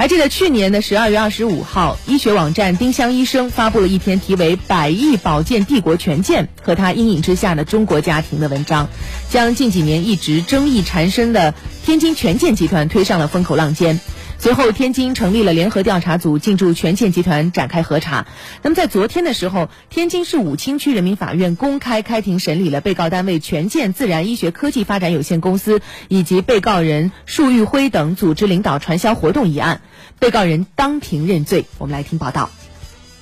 还记得去年的十二月二十五号，医学网站丁香医生发布了一篇题为《百亿保健帝国权健和他阴影之下的中国家庭》的文章，将近几年一直争议缠身的天津权健集团推上了风口浪尖。随后，天津成立了联合调查组，进驻权健集团展开核查。那么，在昨天的时候，天津市武清区人民法院公开开庭审理了被告单位权健自然医学科技发展有限公司以及被告人束玉辉等组织领导传销活动一案，被告人当庭认罪。我们来听报道。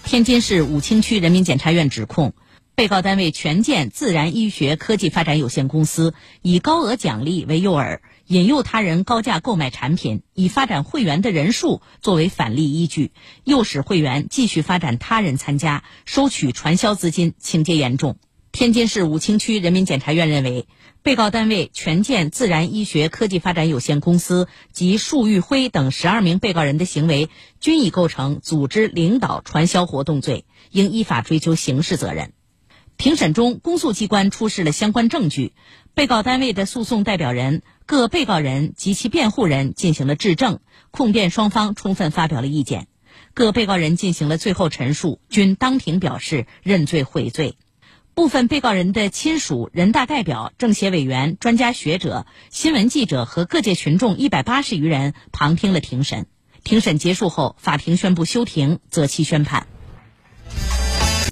天津市武清区人民检察院指控。被告单位权健自然医学科技发展有限公司以高额奖励为诱饵，引诱他人高价购买产品，以发展会员的人数作为返利依据，诱使会员继续发展他人参加，收取传销资金，情节严重。天津市武清区人民检察院认为，被告单位权健自然医学科技发展有限公司及束玉辉等十二名被告人的行为均已构成组织领导传销活动罪，应依法追究刑事责任。庭审中，公诉机关出示了相关证据，被告单位的诉讼代表人、各被告人及其辩护人进行了质证，控辩双方充分发表了意见，各被告人进行了最后陈述，均当庭表示认罪悔罪。部分被告人的亲属、人大代表、政协委员、专家学者、新闻记者和各界群众一百八十余人旁听了庭审。庭审结束后，法庭宣布休庭，择期宣判。